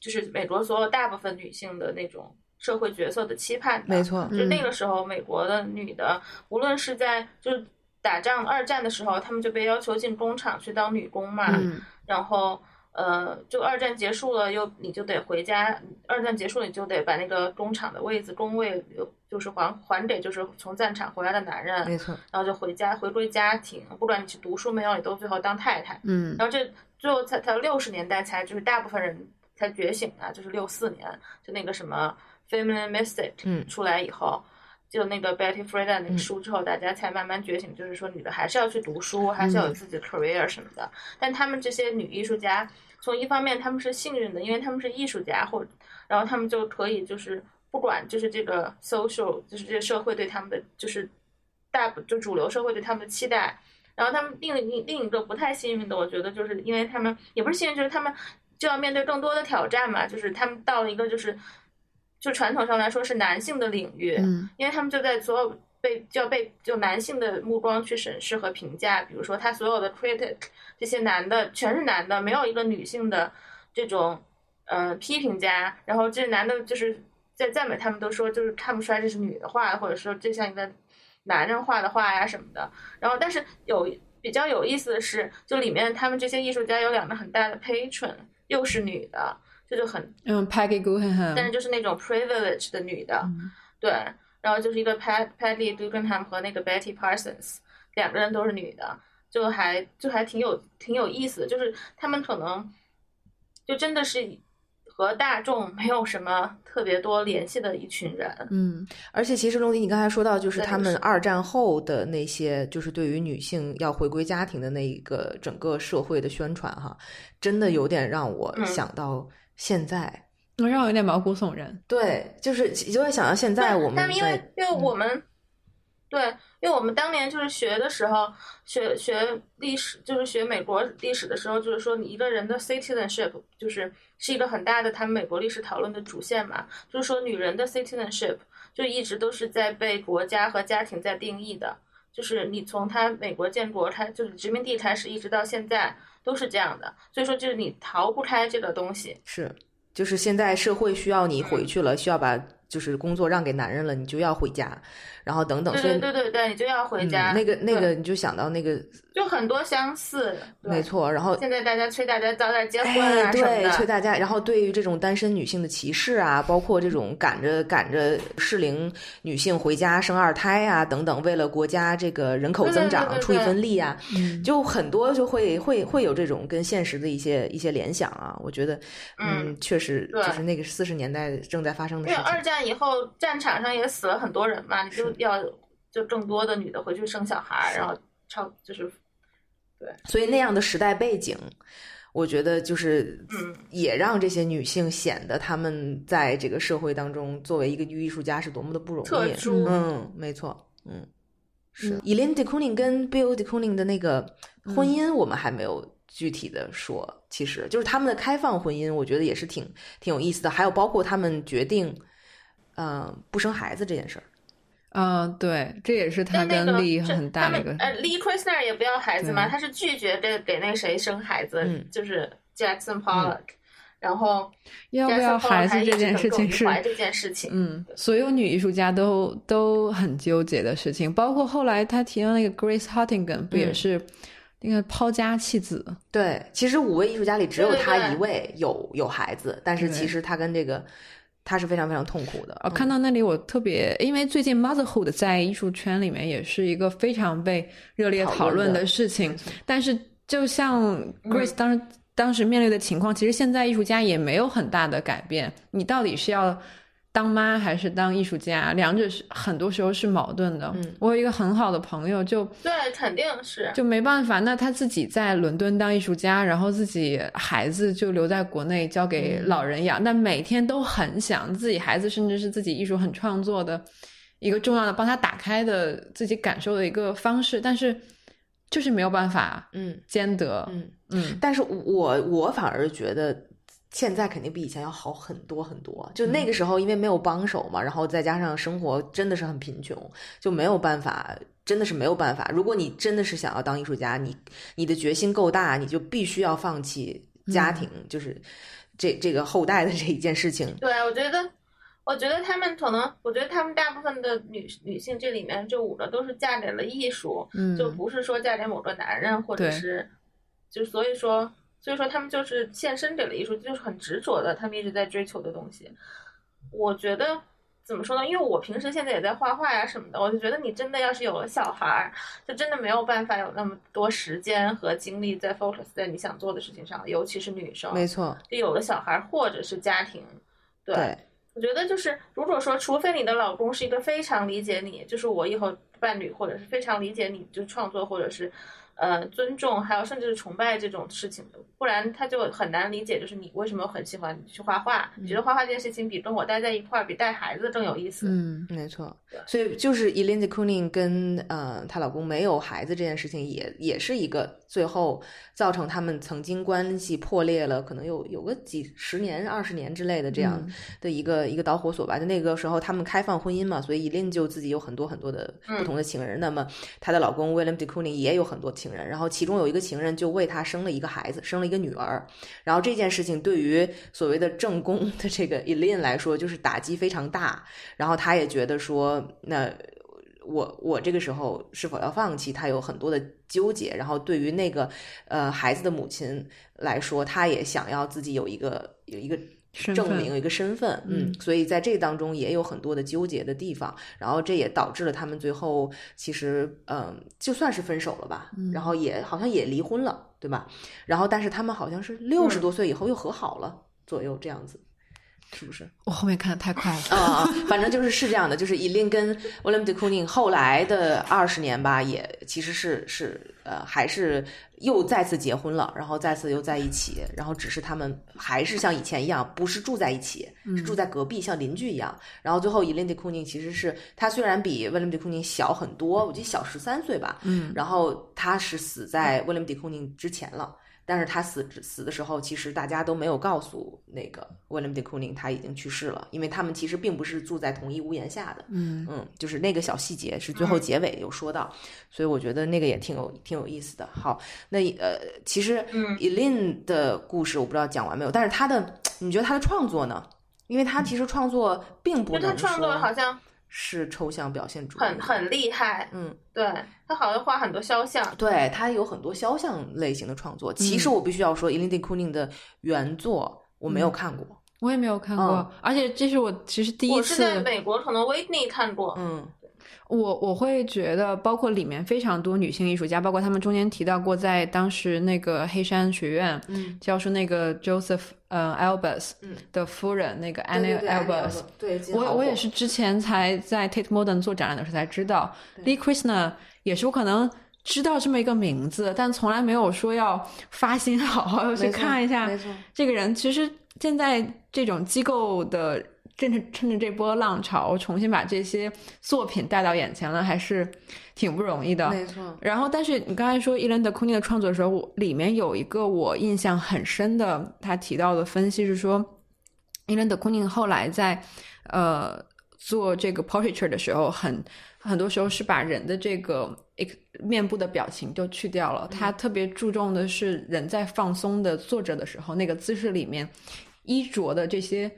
就是美国所有大部分女性的那种社会角色的期盼的。没错，就那个时候，美国的女的，无论是在就是打仗二战的时候，她们就被要求进工厂去当女工嘛，嗯然后呃，就二战结束了，又你就得回家。二战结束了，你就得把那个工厂的位子、工位，就是还还给就是从战场回来的男人，没错，然后就回家回归家庭。不管你去读书没有，你都最后当太太。嗯然后这最后才才六十年代才就是大部分人才觉醒啊，就是六四年就那个什么 Feminine Mystic 嗯出来以后。就那个 Betty Friedan 那个书之后，大家才慢慢觉醒，就是说女的还是要去读书，还是要有自己的 career 什么的。但他们这些女艺术家，从一方面他们是幸运的，因为他们是艺术家，或然后他们就可以就是不管就是这个 social，就是这个社会对他们的就是大就主流社会对他们的期待。然后他们另一另一个不太幸运的，我觉得就是因为他们也不是幸运，就是他们就要面对更多的挑战嘛，就是他们到了一个就是就传统上来说是男性的领域，嗯。因为他们就在所有被就要被就男性的目光去审视和评价，比如说他所有的 critic 这些男的全是男的，没有一个女性的这种呃批评家，然后这男的就是在赞美他们都说就是看不出来这是女的画的，或者说这像一个男人画的画呀什么的，然后但是有比较有意思的是，就里面他们这些艺术家有两个很大的 patron，又是女的，这就很嗯，Peggy Guggenheim，但是就是那种 privilege 的女的，嗯。对，然后就是一个 Pat Patty Guggenheim 和那个 Betty Parsons，两个人都是女的，就还就还挺有挺有意思的，就是他们可能就真的是和大众没有什么特别多联系的一群人，嗯而且其实龙迪，你刚才说到，就是他们二战后的那些，就是对于女性要回归家庭的那一个整个社会的宣传，哈，真的有点让我嗯。想到现在能。让我有点毛骨悚然。对，就是就会想到现在我们但是因为因为我们、对，因为我们当年就是学的时候，学学历史，就是学美国历史的时候，就是说你一个人的 citizenship 就是是一个很大的他们美国历史讨论的主线嘛，就是说女人的 citizenship 就一直都是在被国家和家庭在定义的。就是你从他美国建国，他就是殖民地开始，一直到现在，都是这样的。所以说，就是你逃不开这个东西。是，就是现在社会需要你回去了，需要把就是工作让给男人了，你就要回家。然后等等，对对对对对，你就要回家。那个那个，你就想到那个，就很多相似。没错，然后现在大家催大家早点结婚啊什么的，催大家。然后对于这种单身女性的歧视啊，包括这种赶着赶着适龄女性回家生二胎啊等等，为了国家这个人口增长出一份力啊，就很多就会会会有这种跟现实的一些一些联想啊。我觉得，嗯，确实就是那个四十年代正在发生的事情。二战以后，战场上也死了很多人嘛，你就。要就更多的女的回去生小孩，然后超就是对，所以那样的时代背景，我觉得就是嗯，也让这些女性显得她们在这个社会当中作为一个女艺术家是多么的不容易。嗯，没错，嗯，是。Elin de Kooning 跟 Bill de Kooning 的那个婚姻，我们还没有具体的说。其实就是他们的开放婚姻，我觉得也是挺挺有意思的。还有包括他们决定，嗯，不生孩子这件事儿。嗯，对，这也是他跟利很大的一个。呃，利 Kristner 也不要孩子嘛，他是拒绝给给那谁生孩子，就是 Jackson Pollock。然后要不要孩子这件事情是这件事情，嗯，所有女艺术家都都很纠结的事情，包括后来他提到那个 Grace Hottingham，不也是那个抛家弃子？对，其实五位艺术家里只有他一位有有孩子，但是其实他跟这个。他是非常非常痛苦的。我看到那里，我特别，因为最近 motherhood 在艺术圈里面也是一个非常被热烈讨论的事情。但是，就像 Grace 当时当时面对的情况，其实现在艺术家也没有很大的改变。你到底是要？当妈还是当艺术家，两者是很多时候是矛盾的。嗯，我有一个很好的朋友，就对，肯定是就没办法。那他自己在伦敦当艺术家，然后自己孩子就留在国内交给老人养。那每天都很想自己孩子，甚至是自己艺术很创作的一个重要的帮他打开的自己感受的一个方式，但是就是没有办法，嗯，兼得，嗯嗯。但是我我反而觉得。现在肯定比以前要好很多很多。就那个时候，因为没有帮手嘛，然后再加上生活真的是很贫穷，就没有办法，真的是没有办法。如果你真的是想要当艺术家，你你的决心够大，你就必须要放弃家庭，就是这这个后代的这一件事情。对，我觉得，我觉得他们可能，我觉得他们大部分的女女性这里面这五个都是嫁给了艺术，就不是说嫁给某个男人，或者是，就所以说。所以说，他们就是献身给了艺术，就是很执着的，他们一直在追求的东西。我觉得怎么说呢？因为我平时现在也在画画呀什么的，我就觉得你真的要是有了小孩儿，就真的没有办法有那么多时间和精力在 focus 在你想做的事情上，尤其是女生。没错，就有了小孩儿或者是家庭，对，我觉得就是如果说，除非你的老公是一个非常理解你，就是我以后伴侣，或者是非常理解你就创作，或者是。呃，尊重，还有甚至是崇拜这种事情的，不然他就很难理解，就是你为什么很喜欢去画画？你觉得画画这件事情比跟我待在一块儿，比带孩子更有意思？嗯，没错。所以就是 Elin de Kooning 跟呃她老公没有孩子这件事情，也也是一个最后造成他们曾经关系破裂了，可能有有个几十年、二十年之类的这样的一个一个导火索吧。就那个时候他们开放婚姻嘛，所以 Elin 就自己有很多很多的不同的情人。那么她的老公 William de Kooning 也有很多情。人，然后其中有一个情人就为他生了一个孩子，生了一个女儿。然后这件事情对于所谓的正宫的这个 Elin 来说，就是打击非常大。然后他也觉得说，那我我这个时候是否要放弃？他有很多的纠结。然后对于那个呃孩子的母亲来说，他也想要自己有一个有一个。证明一个身份，嗯，所以在这当中也有很多的纠结的地方，然后这也导致了他们最后其实，嗯，就算是分手了吧，然后也好像也离婚了，对吧？然后但是他们好像是六十多岁以后又和好了左右这样子。是不是？我后面看的太快了啊！反正就是是这样的，就是 Elin 跟 William de Kooning 后来的二十年吧，也其实是是呃，还是又再次结婚了，然后再次又在一起，然后只是他们还是像以前一样，不是住在一起，是住在隔壁，像邻居一样。然后最后 Elin de Kooning 其实是他虽然比 William de Kooning 小很多，我记得小十三岁吧，嗯，然后他是死在 William de Kooning 之前了。但是他死死的时候，其实大家都没有告诉那个 William de Kooning 他已经去世了，因为他们其实并不是住在同一屋檐下的。嗯嗯，就是那个小细节是最后结尾有说到，所以我觉得那个也挺有挺有意思的。好，那呃，其实嗯 Elin 的故事我不知道讲完没有，但是他的你觉得他的创作呢？因为他其实创作并不他创作说好像是抽象表现主义，很很厉害，嗯，对他好像画很多肖像，对他有很多肖像类型的创作。其实我必须要说 Elin de Kooning 的原作我没有看过，我也没有看过，嗯。而且这是我其实第一次我是在美国可能 Whitney 看过，嗯我我会觉得，包括里面非常多女性艺术家，包括他们中间提到过，在当时那个黑山学院嗯教授那个 Joseph 呃 Albers 嗯的夫人，那个 Anne 对对 Albers，对，我我也是之前才在 Tate Modern 做展览的时候才知道，Lee Krishna 也是我可能知道这么一个名字，但从来没有说要发心好好要去看一下这个人。其实现在这种机构的。趁着趁着这波浪潮，重新把这些作品带到眼前了，还是挺不容易的。没错，然后，但是你刚才说伊兰德库尼的创作的时候，我里面有一个我印象很深的，他提到的分析是说，伊兰德库尼后来在呃做这个 portraiture 的时候，很很多时候是把人的这个面部的表情都去掉了，他特别注重的是人在放松的坐着的时候，那个姿势里面衣着的这些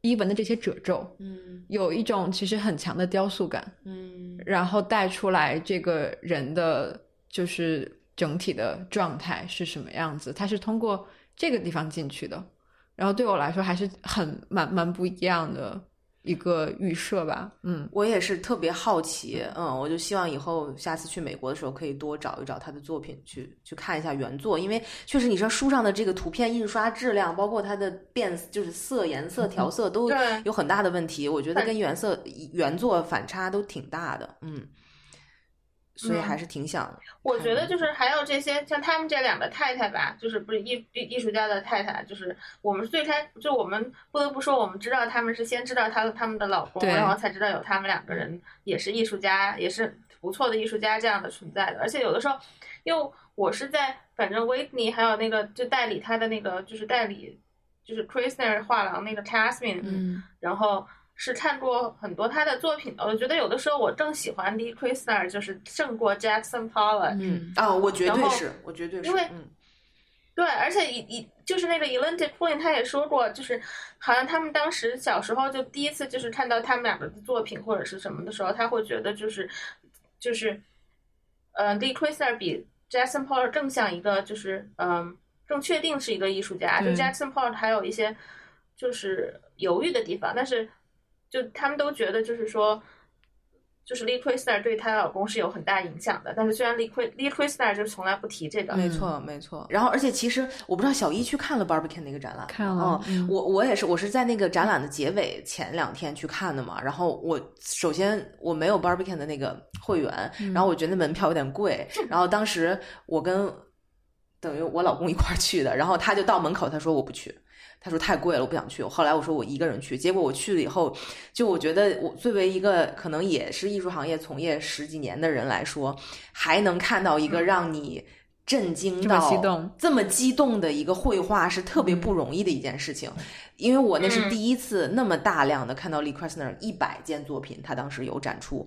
衣纹的这些褶皱，嗯有一种其实很强的雕塑感。嗯然后带出来这个人的就是整体的状态是什么样子，他是通过这个地方进去的，然后对我来说还是很蛮蛮不一样的一个预设吧，嗯。我也是特别好奇，嗯，我就希望以后下次去美国的时候可以多找一找他的作品去去看一下原作，因为确实你说书上的这个图片印刷质量，包括它的变就是色颜色调 [LAUGHS] 色都有很大的问题，我觉得跟原色原作反差都挺大的，嗯，所以嗯还是挺想，我觉得就是还有这些像他们这两个太太吧，就是不是艺艺艺术家的太太，就是我们最开就我们不得不说，我们知道他们是先知道他他们的老公，然后才知道有他们两个人也是艺术家，也是不错的艺术家这样的存在的。而且有的时候，因为我是在反正维尼还有那个就代理他的那个就是代理就是 Krishner 画廊那个 Tasmin，嗯。然后是看过很多他的作品的。我觉得有的时候我更喜欢 Lee Kristner，就是胜过 Jackson Pollock。嗯啊、我绝然后对是，我绝对是，因为嗯对，而且以以就是那个 Elin de Kooning 他也说过，就是好像他们当时小时候就第一次就是看到他们两个的作品或者是什么的时候，他会觉得就是就是呃 Lee Kristner 比 Jackson Pollock 更像一个就是嗯、更确定是一个艺术家，就 Jackson Pollock 还有一些就是犹豫的地方，但是就他们都觉得就是说。就是 Lee Kristner 对她老公是有很大影响的，但是虽然 Lee Kri- Lee Kristner 就从来不提这个，没错，没错。然后，而且其实我不知道小一去看了 Barbican 那个展览，看了嗯，嗯我我也是，我是在那个展览的结尾前两天去看的嘛。然后我首先我没有 Barbican 的那个会员，然后我觉得门票有点贵。[LAUGHS] 然后当时我跟等于我老公一块儿去的，然后他就到门口，他说我不去。他说太贵了，我不想去。后来我说我一个人去，结果我去了以后，就我觉得我作为一个可能也是艺术行业从业十几年的人来说，还能看到一个让你震惊这么到激动这么激动的一个绘画，是特别不容易的一件事情。因为我那是嗯第一次那么大量的看到 Lee Krasner 一百件作品，他当时有展出，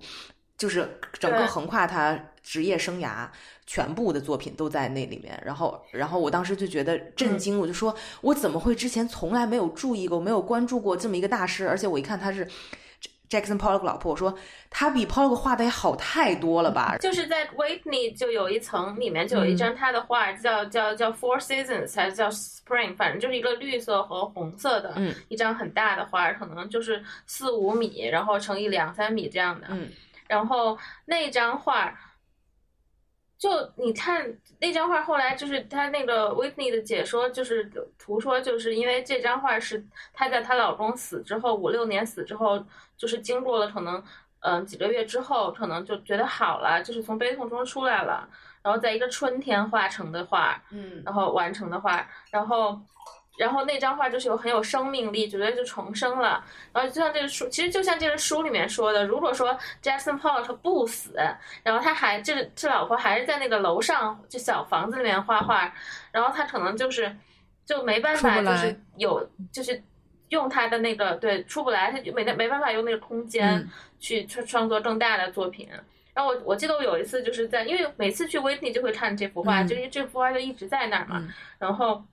就是整个横跨他职业生涯全部的作品都在那里面。然后，然后我当时就觉得震惊，我就说，我怎么会之前从来没有注意过，没有关注过这么一个大师？而且我一看他是 Jackson Pollock 老婆，我说他比 Pollock 画的也好太多了吧？就是在 Whitney 就有一层，里面就有一张他的画，叫叫叫 Four Seasons 还是叫 Spring，反正就是一个绿色和红色的，嗯一张很大的画，可能就是四五米，然后乘以两三米这样的。嗯然后那张画，就你看那张画，后来就是他那个 Whitney 的解说，就是图说，就是因为这张画是她在她老公死之后五六年死之后，就是经过了可能嗯、呃几个月之后，可能就觉得好了，就是从悲痛中出来了，然后在一个春天画成的画，嗯。然后完成的画，然后然后那张画就是有很有生命力，觉得就重生了。然后就像这个书，其实就像这个书里面说的，如果说 Jackson Pollock 不死，然后他还这这老婆还是在那个楼上就小房子里面画画，然后他可能就是就没办法，就是有就是用他的那个对出不来，他就没没办法用那个空间去创创作更大的作品。然后我我记得我有一次就是在，因为每次去 Whitney 就会看这幅画，就因为这幅画就一直在那儿嘛，然后。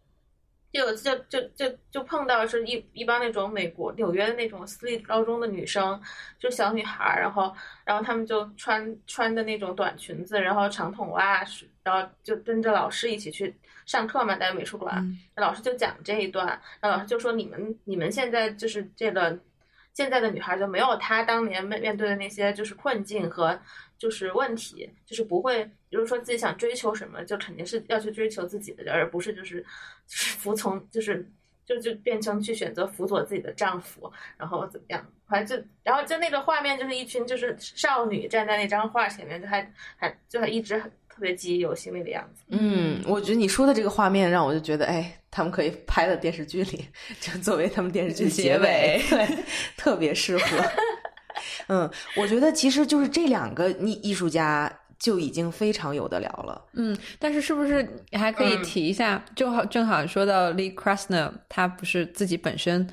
就有次就就就就碰到是一一帮那种美国纽约的那种私立高中的女生，就小女孩儿，然后然后她们就穿穿的那种短裙子，然后长筒袜，然后就跟着老师一起去上课嘛，在美术馆，老师就讲这一段，然后老师就说你们你们现在就是这个现在的女孩就没有她当年面面对的那些就是困境和。就是问题，就是不会，比如说自己想追求什么，就肯定是要去追求自己的，而不是就是服从，就是就就变成去选择辅佐自己的丈夫，然后怎么样？反正就然后就那个画面，就是一群就是少女站在那张画前面，就还还就还一直很特别记忆犹新那个样子。嗯，我觉得你说的这个画面让我就觉得，哎，他们可以拍到电视剧里，就作为他们电视剧结尾，对，特别适合。[LAUGHS] 嗯，我觉得其实就是这两个艺艺术家就已经非常有的聊了。嗯，但是是不是还可以提一下？正好正好说到 Lee Krasner，他不是自己本身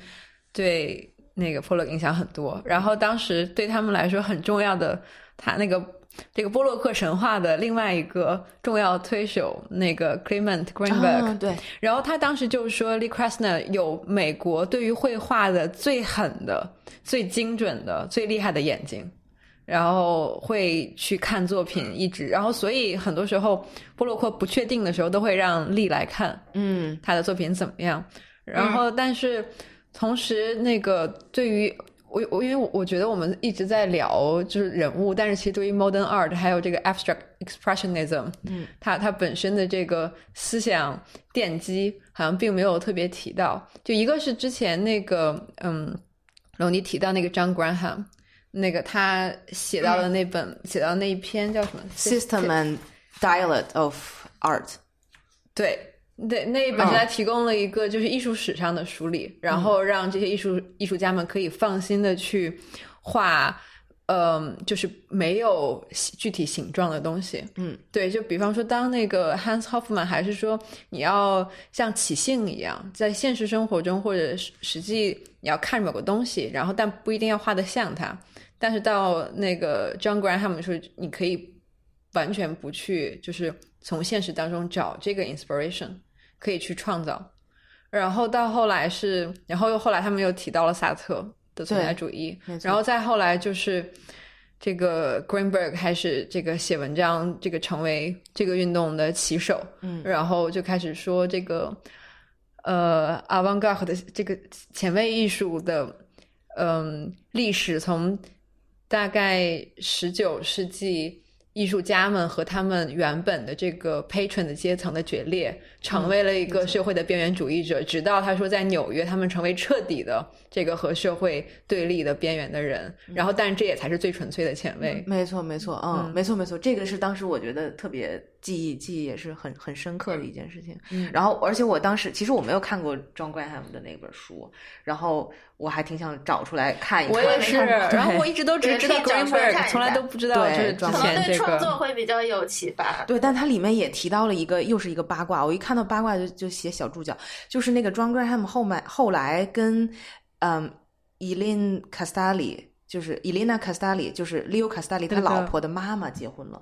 对那个 Pollock 影响很多，然后当时对他们来说很重要的，他那个这个波洛克神话的另外一个重要推手，那个 Clement Greenberg，对，然后他当时就说 Lee Krasner 有美国对于绘画的最狠的。最精准的、最厉害的眼睛，然后会去看作品，一直，然后所以很多时候波洛克不确定的时候，都会让丽来看，嗯，他的作品怎么样。然后，但是同时，那个对于我我，因为我觉得我们一直在聊就是人物，但是其实对于 modern art 还有这个 abstract expressionism，嗯，它它本身的这个思想奠基，好像并没有特别提到。就一个是之前那个，嗯。然后你提到那个 John Graham，那个他写到的那本写到那一篇叫什么？System and Dialect of Art。对对，那一本是他提供了一个就是艺术史上的梳理，然后让这些艺术艺术家们可以放心的去画。嗯，就是没有具体形状的东西。嗯，对，就比方说，当那个 Hans Hoffman 还是说你要像起信一样，在现实生活中或者实际你要看某个东西，然后但不一定要画的像它。但是到那个 John Graham 说，你可以完全不去，就是从现实当中找这个 inspiration，可以去创造。然后到后来是，然后又后来他们又提到了萨特。的存在主义，然后再后来就是这个 Greenberg 开始这个写文章，这个成为这个运动的旗手，嗯，然后就开始说这个呃 avant-garde 的这个前卫艺术的嗯历史，从大概十九世纪。艺术家们和他们原本的这个 patron 的阶层的决裂，成为了一个社会的边缘主义者。直到他说在纽约，他们成为彻底的这个和社会对立的边缘的人。然后，但是这也才是最纯粹的前卫。没错，没错，嗯，没错，没错。这个是当时我觉得特别。记忆记忆也是很很深刻的一件事情，嗯，然后而且我当时其实我没有看过 John Graham 的那本书，然后我还挺想找出来看一看。我也是，然后我一直都只知道 Greenberg，从来都不知道就是之前这个。创作会比较有启发。对，但它里面也提到了一个，又是一个八卦。我一看到八卦就就写小注脚，就是那个 John Graham 后面后来跟嗯 Elena Castelli，就是 Elena Castelli，就是 Leo Castelli 他老婆的妈妈结婚了。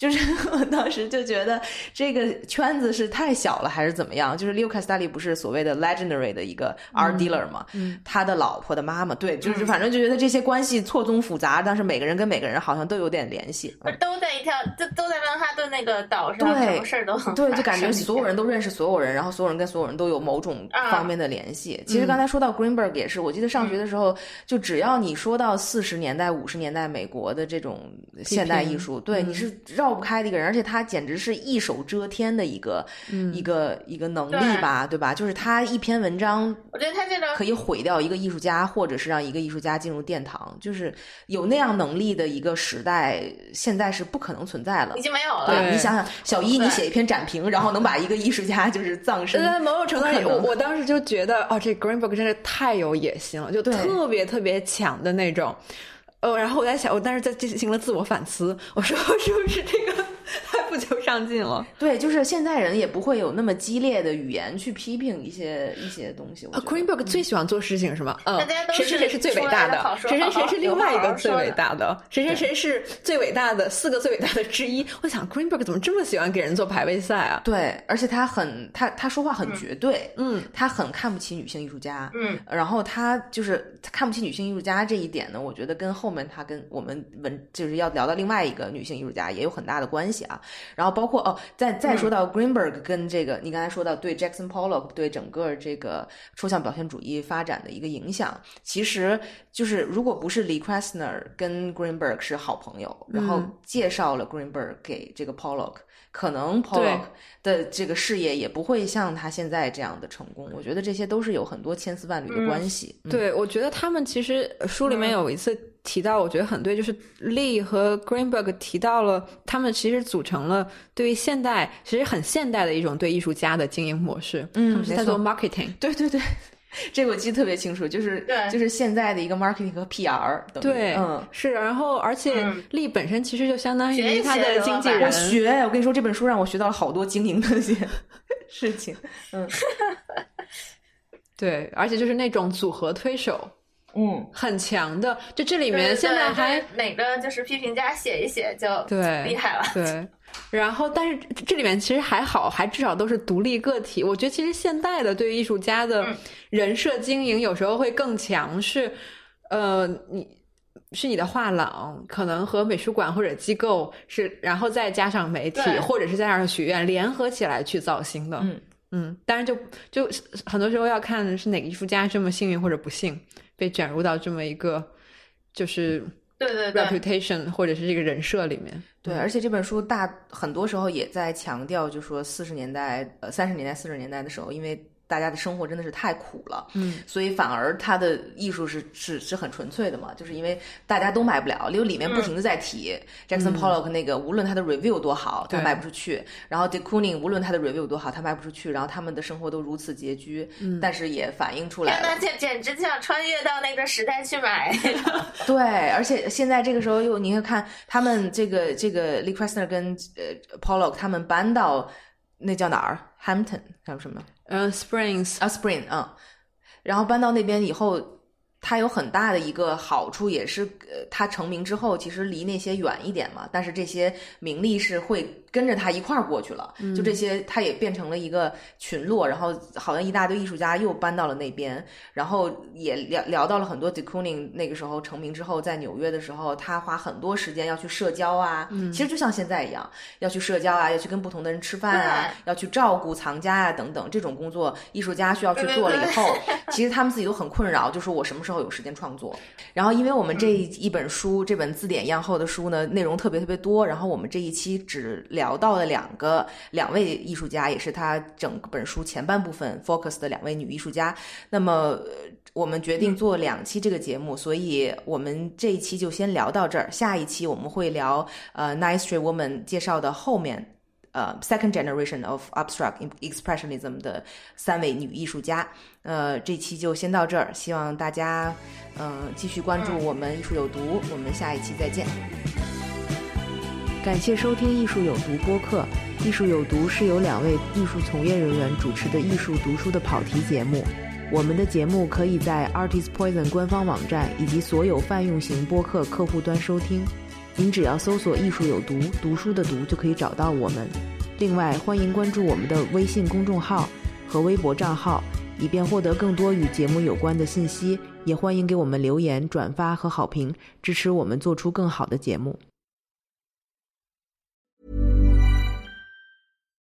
就是 [LAUGHS] 我当时就觉得这个圈子是太小了，还是怎么样？就是 Leo Castelli 不是所谓的 legendary 的一个 art dealer 嘛？嗯，他的老婆的妈妈，对，就是反正就觉得这些关系错综复杂，但是每个人跟每个人好像都有点联系，都在一条，都都在曼哈顿那个岛上，什么事儿都很对，就感觉所有人都认识所有人，然后所有人跟所有人都有某种方面的联系。其实刚才说到 Greenberg 也是，我记得上学的时候，就只要你说到四十年代、五十年代美国的这种现代艺术，对，你是绕不开的一个人，而且他简直是一手遮天的一个、一个一个能力吧，对吧？就是他一篇文章，我觉得他这个可以毁掉一个艺术家，或者是让一个艺术家进入殿堂，就是有那样能力的一个时代，现在是不可能存在了已。经没有了。对你想想，小一，你写一篇展评，然后能把一个艺术家就是葬身，在某种程度我当时就觉得，哦，这 Greenberg 真是太有野心了，就特别特别强的那种。呃，然后我在想，我当时在进行了自我反思，我说 [LAUGHS] 是不是这个太 [LAUGHS] 不求上进了？[LAUGHS] 对，就是现在人也不会有那么激烈的语言去批评一些一些东西。，Greenberg 最喜欢做事情是什么？嗯大家，都谁谁谁是最伟大的，谁谁谁是另外一个最伟大的，谁谁谁是最伟大的四个最伟大的之一。我想 Greenberg 怎么这么喜欢给人做排位赛啊？对，而且他很他他说话很绝对，嗯，他很看不起女性艺术家，嗯，然后他就是他看不起女性艺术家这一点呢，我觉得跟后面他跟我们文就是要聊到另外一个女性艺术家也有很大的关系啊。然后包括哦，再再说到 Greenberg 跟这个、你刚才说到对 Jackson Pollock 对整个这个抽象表现主义发展的一个影响，其实就是如果不是 Lee Krasner 跟 Greenberg 是好朋友，然后介绍了 Greenberg 给这个 Pollock。可能 Pollock 的这个事业也不会像他现在这样的成功，我觉得这些都是有很多千丝万缕的关系。嗯对，我觉得他们其实呃书里面有一次提到，我觉得很对，就是 Lee 和 Greenberg 提到了他们其实组成了对于现代其实很现代的一种对艺术家的经营模式，嗯他们是在做 marketing。对对对，[LAUGHS] 这个我记得特别清楚，就是对就是现在的一个 marketing 和 PR 对，嗯。是，然后而且嗯利本身其实就相当于他的经纪人我，学，我跟你说，这本书让我学到了好多经营的一些事情。嗯 [LAUGHS] 对，而且就是那种组合推手嗯，很强的，就这里面现在还哪个就是批评家写一写就对厉害了。对，然后但是这里面其实还好，还至少都是独立个体。我觉得其实现代的对于艺术家的嗯人设经营有时候会更强，是呃你。是你的画廊，可能和美术馆或者机构是，然后再加上媒体，或者是加上学院联合起来去造星的。嗯嗯，当然就就很多时候要看是哪个艺术家这么幸运或者不幸被卷入到这么一个就是对对对，reputation 或者是这个人设里面。对，而且这本书大很多时候也在强调，就说四十年代、呃三十年代、四十年代的时候，因为大家的生活真的是太苦了，嗯，所以反而他的艺术是是是很纯粹的嘛，就是因为大家都买不了，因为里面不停的在提、Jackson Pollock 那个，无论他的 review 多好，他卖不出去；然后 de Kooning 无论他的 review 多好，他卖不出去，然后他们的生活都如此拮据，但是也反映出来了天呐，简简直就想穿越到那个时代去买。[LAUGHS] 对，而且现在这个时候又你会看他们这个这个 Lee Krasner 跟呃 Pollock 他们搬到那叫哪儿？Hampton 叫什么呃、s p r i n g s 啊 Spring 嗯，然后搬到那边以后。他有很大的一个好处，也是呃，他成名之后，其实离那些远一点嘛。但是这些名利是会跟着他一块儿过去了，就这些，他也变成了一个群落，然后好像一大堆艺术家又搬到了那边，然后也聊聊到了很多 de Kooning 那个时候成名之后，在纽约的时候，他花很多时间要去社交啊，其实就像现在一样，要去社交啊，要去跟不同的人吃饭啊，要去照顾藏家啊等等这种工作，艺术家需要去做了以后，[LAUGHS] 其实他们自己都很困扰，就说我什么时候有时间创作？然后因为我们这一本书，这本字典一样厚的书呢，内容特别特别多，然后我们这一期只聊到了两个两位艺术家，也是他整本书前半部分 focus 的两位女艺术家。那么呃我们决定做两期这个节目，所以我们这一期就先聊到这儿。下一期我们会聊呃 Nice Street Woman 介绍的后面。呃，second generation of abstract expressionism 的三位女艺术家，呃，这期就先到这儿，希望大家嗯、呃继续关注我们艺术有毒，我们下一期再见。感谢收听《艺术有毒》播客，《艺术有毒》是由两位艺术从业人员主持的艺术读书的跑题节目。我们的节目可以在 Artist Poison 官方网站以及所有泛用型播客客户端收听。您只要搜索“艺术有毒”，读书的“读”就可以找到我们。另外，欢迎关注我们的微信公众号和微博账号，以便获得更多与节目有关的信息。也欢迎给我们留言、转发和好评，支持我们做出更好的节目。